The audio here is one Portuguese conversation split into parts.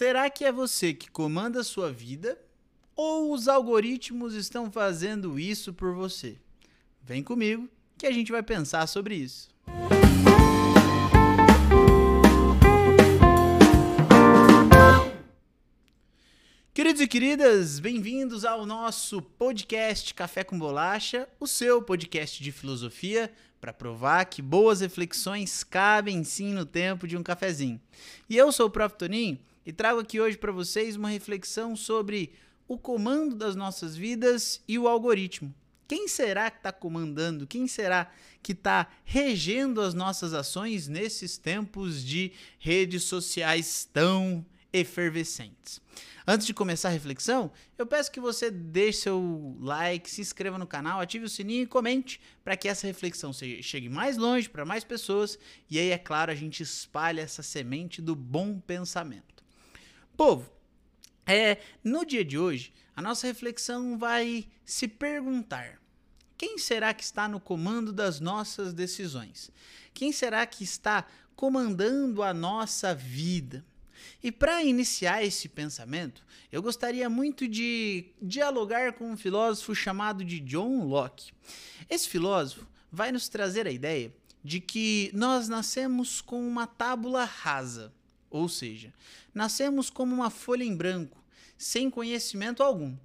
Será que é você que comanda a sua vida ou os algoritmos estão fazendo isso por você? Vem comigo que a gente vai pensar sobre isso. Queridos e queridas, bem-vindos ao nosso podcast Café com Bolacha, o seu podcast de filosofia para provar que boas reflexões cabem sim no tempo de um cafezinho. E eu sou o Prof. Toninho e trago aqui hoje para vocês uma reflexão sobre o comando das nossas vidas e o algoritmo. Quem será que está comandando? Quem será que está regendo as nossas ações nesses tempos de redes sociais tão efervescentes? Antes de começar a reflexão, eu peço que você deixe seu like, se inscreva no canal, ative o sininho e comente para que essa reflexão chegue mais longe para mais pessoas e aí, é claro, a gente espalha essa semente do bom pensamento. Povo, é, no dia de hoje, a nossa reflexão vai se perguntar: quem será que está no comando das nossas decisões? Quem será que está comandando a nossa vida? E para iniciar esse pensamento, eu gostaria muito de dialogar com um filósofo chamado de John Locke. Esse filósofo vai nos trazer a ideia de que nós nascemos com uma tábula rasa, ou seja, nascemos como uma folha em branco, sem conhecimento algum.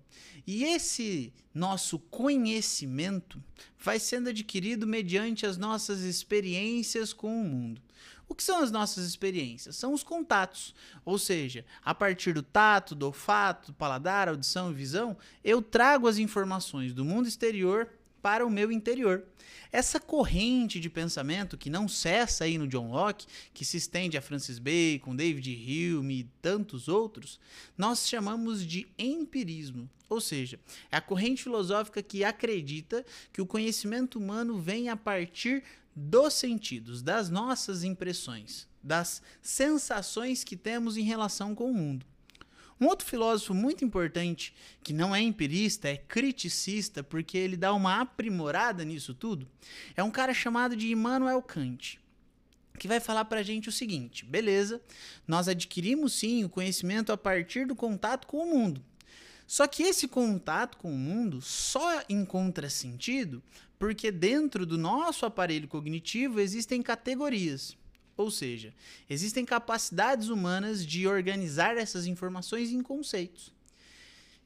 E esse nosso conhecimento vai sendo adquirido mediante as nossas experiências com o mundo. O que são as nossas experiências? São os contatos. Ou seja, a partir do tato, do olfato, do paladar, audição e visão, eu trago as informações do mundo exterior para o meu interior. Essa corrente de pensamento que não cessa aí no John Locke, que se estende a Francis Bacon, David Hume e tantos outros, nós chamamos de empirismo. Ou seja, é a corrente filosófica que acredita que o conhecimento humano vem a partir dos sentidos, das nossas impressões, das sensações que temos em relação com o mundo. Um outro filósofo muito importante, que não é empirista, é criticista, porque ele dá uma aprimorada nisso tudo, é um cara chamado de Immanuel Kant, que vai falar para a gente o seguinte: beleza, nós adquirimos sim o conhecimento a partir do contato com o mundo. Só que esse contato com o mundo só encontra sentido porque dentro do nosso aparelho cognitivo existem categorias. Ou seja, existem capacidades humanas de organizar essas informações em conceitos.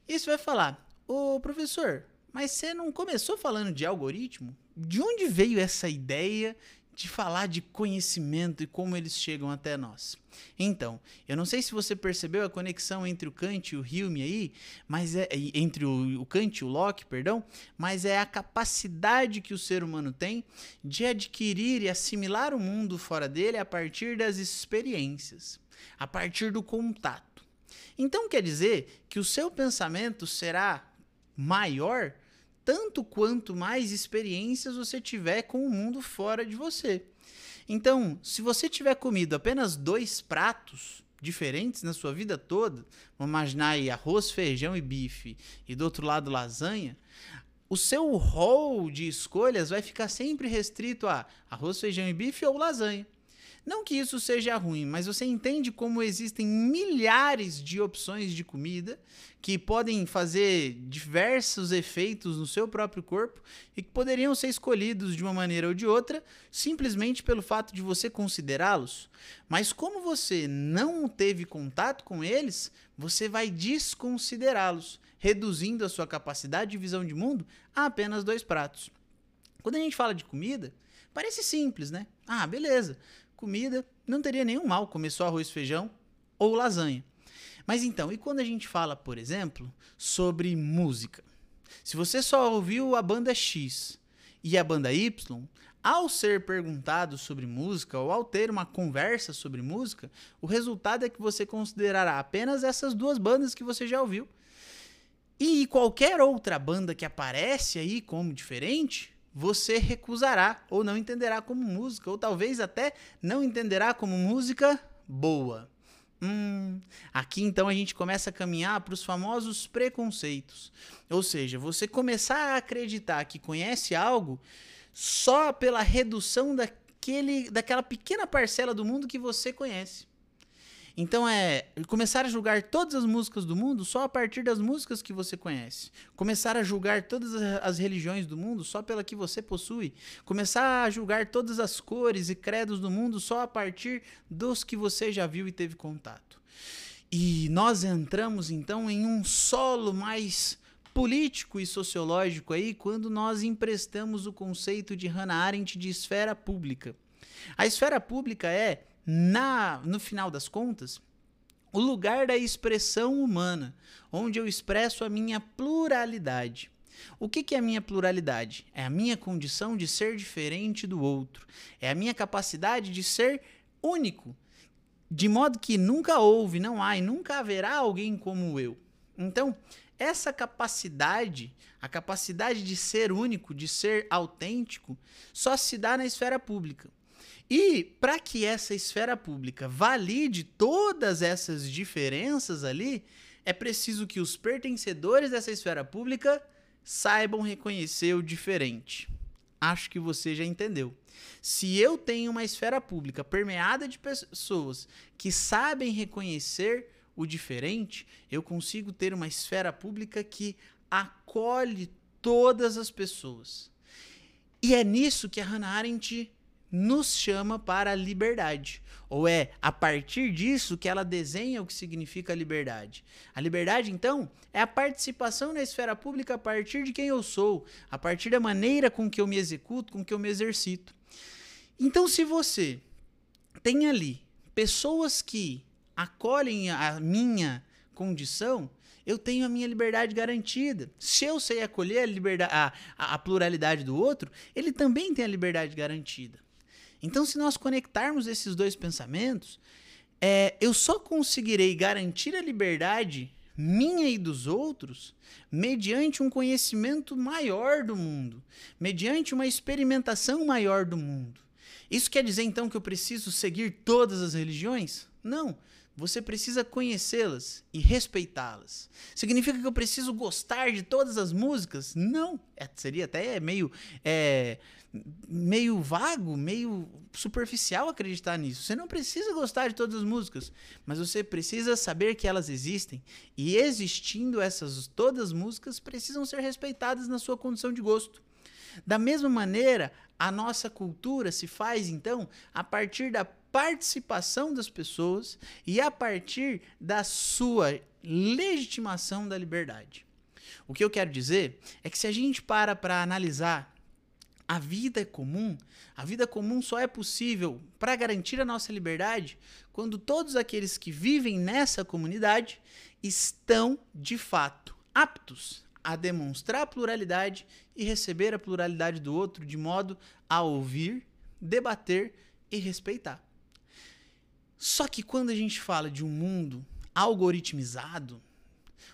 Isso vai falar, ô professor, mas você não começou falando de algoritmo? De onde veio essa ideia de falar de conhecimento e como eles chegam até nós. Então, eu não sei se você percebeu a conexão entre o Kant e o Hume aí, mas é entre o, o Kant e o Locke, perdão, mas é a capacidade que o ser humano tem de adquirir e assimilar o mundo fora dele a partir das experiências, a partir do contato. Então quer dizer que o seu pensamento será maior tanto quanto mais experiências você tiver com o mundo fora de você. Então, se você tiver comido apenas dois pratos diferentes na sua vida toda, vamos imaginar aí arroz, feijão e bife, e do outro lado lasanha, o seu rol de escolhas vai ficar sempre restrito a arroz, feijão e bife ou lasanha. Não que isso seja ruim, mas você entende como existem milhares de opções de comida que podem fazer diversos efeitos no seu próprio corpo e que poderiam ser escolhidos de uma maneira ou de outra simplesmente pelo fato de você considerá-los. Mas como você não teve contato com eles, você vai desconsiderá-los, reduzindo a sua capacidade de visão de mundo a apenas dois pratos. Quando a gente fala de comida, parece simples, né? Ah, beleza comida, não teria nenhum mal comer só arroz feijão ou lasanha. Mas então, e quando a gente fala, por exemplo, sobre música? Se você só ouviu a banda X e a banda Y, ao ser perguntado sobre música ou ao ter uma conversa sobre música, o resultado é que você considerará apenas essas duas bandas que você já ouviu. E qualquer outra banda que aparece aí como diferente, você recusará ou não entenderá como música, ou talvez até não entenderá como música boa. Hum, aqui então a gente começa a caminhar para os famosos preconceitos. Ou seja, você começar a acreditar que conhece algo só pela redução daquele, daquela pequena parcela do mundo que você conhece. Então é começar a julgar todas as músicas do mundo só a partir das músicas que você conhece. Começar a julgar todas as religiões do mundo só pela que você possui. Começar a julgar todas as cores e credos do mundo só a partir dos que você já viu e teve contato. E nós entramos então em um solo mais político e sociológico aí quando nós emprestamos o conceito de Hannah Arendt de esfera pública. A esfera pública é na no final das contas, o lugar da expressão humana, onde eu expresso a minha pluralidade. O que, que é a minha pluralidade? É a minha condição de ser diferente do outro. É a minha capacidade de ser único. De modo que nunca houve, não há e nunca haverá alguém como eu. Então, essa capacidade, a capacidade de ser único, de ser autêntico, só se dá na esfera pública. E para que essa esfera pública valide todas essas diferenças ali, é preciso que os pertencedores dessa esfera pública saibam reconhecer o diferente. Acho que você já entendeu. Se eu tenho uma esfera pública permeada de pessoas que sabem reconhecer o diferente, eu consigo ter uma esfera pública que acolhe todas as pessoas. E é nisso que a Hannah Arendt nos chama para a liberdade. Ou é a partir disso que ela desenha o que significa liberdade. A liberdade, então, é a participação na esfera pública a partir de quem eu sou, a partir da maneira com que eu me executo, com que eu me exercito. Então, se você tem ali pessoas que acolhem a minha condição, eu tenho a minha liberdade garantida. Se eu sei acolher a, a, a pluralidade do outro, ele também tem a liberdade garantida. Então, se nós conectarmos esses dois pensamentos, é, eu só conseguirei garantir a liberdade minha e dos outros mediante um conhecimento maior do mundo, mediante uma experimentação maior do mundo. Isso quer dizer então que eu preciso seguir todas as religiões? Não. Você precisa conhecê-las e respeitá-las. Significa que eu preciso gostar de todas as músicas? Não. É, seria até meio é, meio vago, meio superficial acreditar nisso. Você não precisa gostar de todas as músicas, mas você precisa saber que elas existem. E existindo essas todas as músicas precisam ser respeitadas na sua condição de gosto. Da mesma maneira, a nossa cultura se faz então a partir da participação das pessoas e a partir da sua legitimação da liberdade. O que eu quero dizer é que se a gente para para analisar a vida comum, a vida comum só é possível para garantir a nossa liberdade quando todos aqueles que vivem nessa comunidade estão, de fato, aptos a demonstrar a pluralidade e receber a pluralidade do outro de modo a ouvir, debater e respeitar. Só que quando a gente fala de um mundo algoritmizado,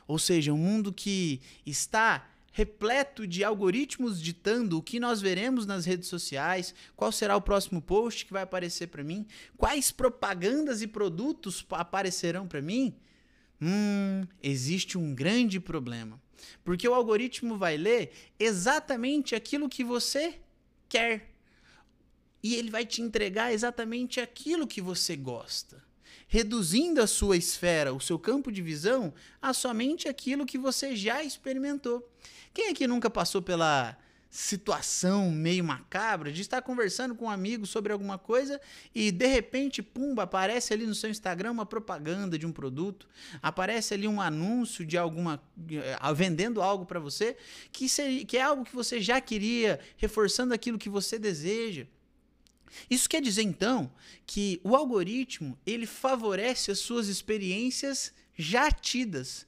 ou seja, um mundo que está repleto de algoritmos ditando o que nós veremos nas redes sociais, qual será o próximo post que vai aparecer para mim, quais propagandas e produtos aparecerão para mim, hum, existe um grande problema. Porque o algoritmo vai ler exatamente aquilo que você quer. E ele vai te entregar exatamente aquilo que você gosta reduzindo a sua esfera, o seu campo de visão, a somente aquilo que você já experimentou. Quem aqui nunca passou pela situação meio macabra de estar conversando com um amigo sobre alguma coisa e de repente, pumba, aparece ali no seu Instagram uma propaganda de um produto, aparece ali um anúncio de alguma eh, vendendo algo para você que, seria, que é algo que você já queria, reforçando aquilo que você deseja. Isso quer dizer então que o algoritmo ele favorece as suas experiências já tidas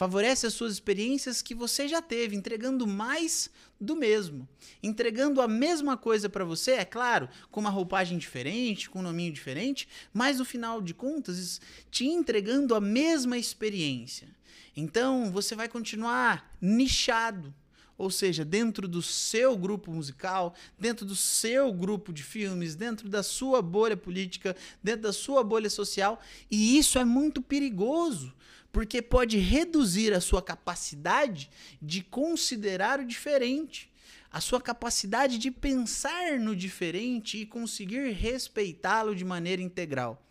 favorece as suas experiências que você já teve, entregando mais do mesmo, entregando a mesma coisa para você, é claro, com uma roupagem diferente, com um nominho diferente, mas no final de contas, te entregando a mesma experiência. Então, você vai continuar nichado, ou seja, dentro do seu grupo musical, dentro do seu grupo de filmes, dentro da sua bolha política, dentro da sua bolha social, e isso é muito perigoso, porque pode reduzir a sua capacidade de considerar o diferente, a sua capacidade de pensar no diferente e conseguir respeitá-lo de maneira integral.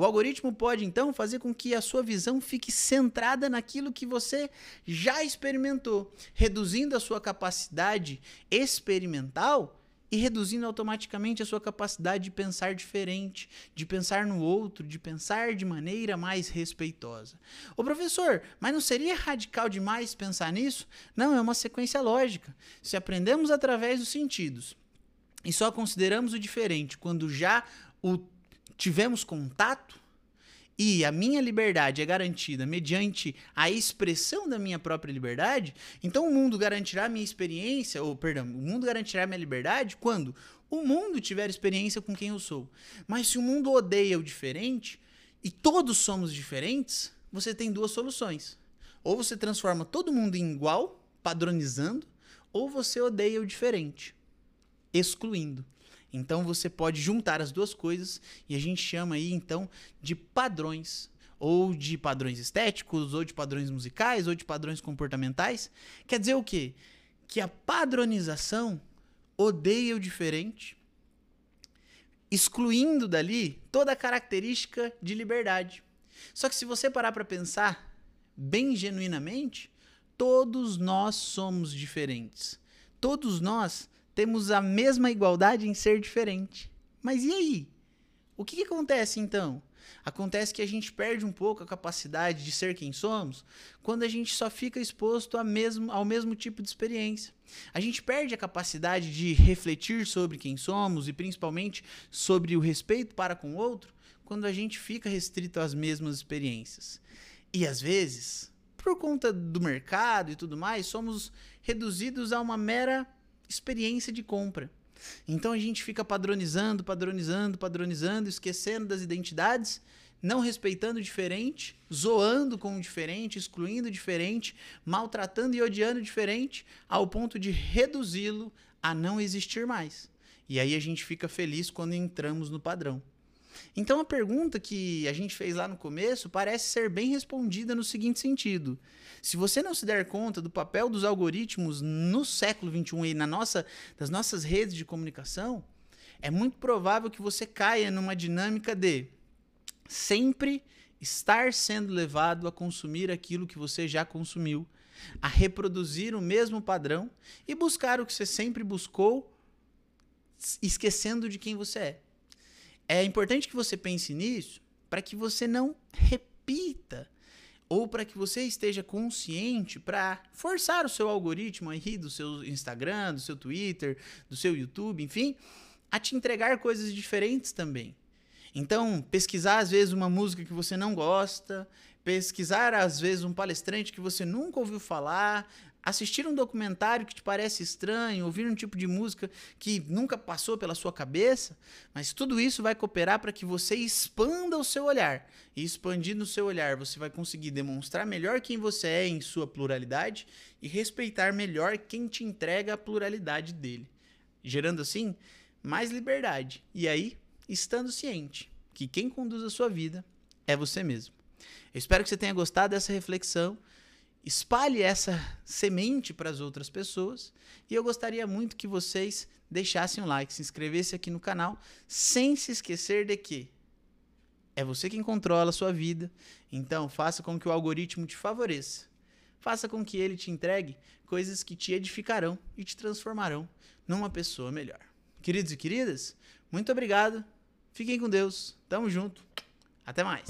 O algoritmo pode então fazer com que a sua visão fique centrada naquilo que você já experimentou, reduzindo a sua capacidade experimental e reduzindo automaticamente a sua capacidade de pensar diferente, de pensar no outro, de pensar de maneira mais respeitosa. Ô professor, mas não seria radical demais pensar nisso? Não, é uma sequência lógica. Se aprendemos através dos sentidos e só consideramos o diferente quando já o tivemos contato, e a minha liberdade é garantida mediante a expressão da minha própria liberdade, então o mundo garantirá minha experiência, ou perdão, o mundo garantirá minha liberdade quando o mundo tiver experiência com quem eu sou. Mas se o mundo odeia o diferente e todos somos diferentes, você tem duas soluções. Ou você transforma todo mundo em igual, padronizando, ou você odeia o diferente, excluindo. Então você pode juntar as duas coisas e a gente chama aí então de padrões ou de padrões estéticos, ou de padrões musicais, ou de padrões comportamentais. Quer dizer o quê? Que a padronização odeia o diferente, excluindo dali toda a característica de liberdade. Só que se você parar para pensar bem genuinamente, todos nós somos diferentes. Todos nós temos a mesma igualdade em ser diferente. Mas e aí? O que, que, acontece então? Acontece que a gente perde um pouco a capacidade de ser quem somos quando a gente só fica exposto mesmo, ao mesmo tipo de experiência. A gente perde a capacidade de refletir sobre quem somos e principalmente sobre o respeito para com o outro quando a gente fica restrito às mesmas experiências. E às vezes, por conta do mercado e tudo mais, somos reduzidos a uma mera experiência de compra. Então a gente fica padronizando, padronizando, padronizando, esquecendo das identidades, não respeitando o diferente, zoando com o diferente, excluindo o diferente, maltratando e odiando o diferente, ao ponto de reduzi-lo a não existir mais. E aí a gente fica feliz quando entramos no padrão. Então a pergunta que a gente fez lá no começo parece ser bem respondida no seguinte sentido: se você não se der conta do papel dos algoritmos no século XXI e na nossa, das nossas redes de comunicação, é muito provável que você caia numa dinâmica de sempre estar sendo levado a consumir aquilo que você já consumiu, a reproduzir o mesmo padrão e buscar o que você sempre buscou, esquecendo de quem você é. É importante que você pense nisso para que você não repita ou para que você esteja consciente para forçar o seu algoritmo aí do seu Instagram, do seu Twitter, do seu YouTube, enfim, a te entregar coisas diferentes também. Então, pesquisar às vezes uma música que você não gosta, pesquisar às vezes um palestrante que você nunca ouviu falar, assistir um documentário que te parece estranho, ouvir um tipo de música que nunca passou pela sua cabeça, mas tudo isso vai cooperar para que você expanda o seu olhar. E expandindo o seu olhar, você vai conseguir demonstrar melhor quem você é em sua pluralidade e respeitar melhor quem te entrega a pluralidade dele, gerando assim mais liberdade. E aí, estando ciente que quem conduz a sua vida é você mesmo. Eu espero que você tenha gostado dessa reflexão espalhe essa semente para as outras pessoas. E eu gostaria muito que vocês deixassem um like, se inscrevessem aqui no canal, sem se esquecer de que é você quem controla a sua vida. Então, faça com que o algoritmo te favoreça. Faça com que ele te entregue coisas que te edificarão e te transformarão numa pessoa melhor. Queridos e queridas, muito obrigado. Fiquem com Deus. Tamo junto. Até mais.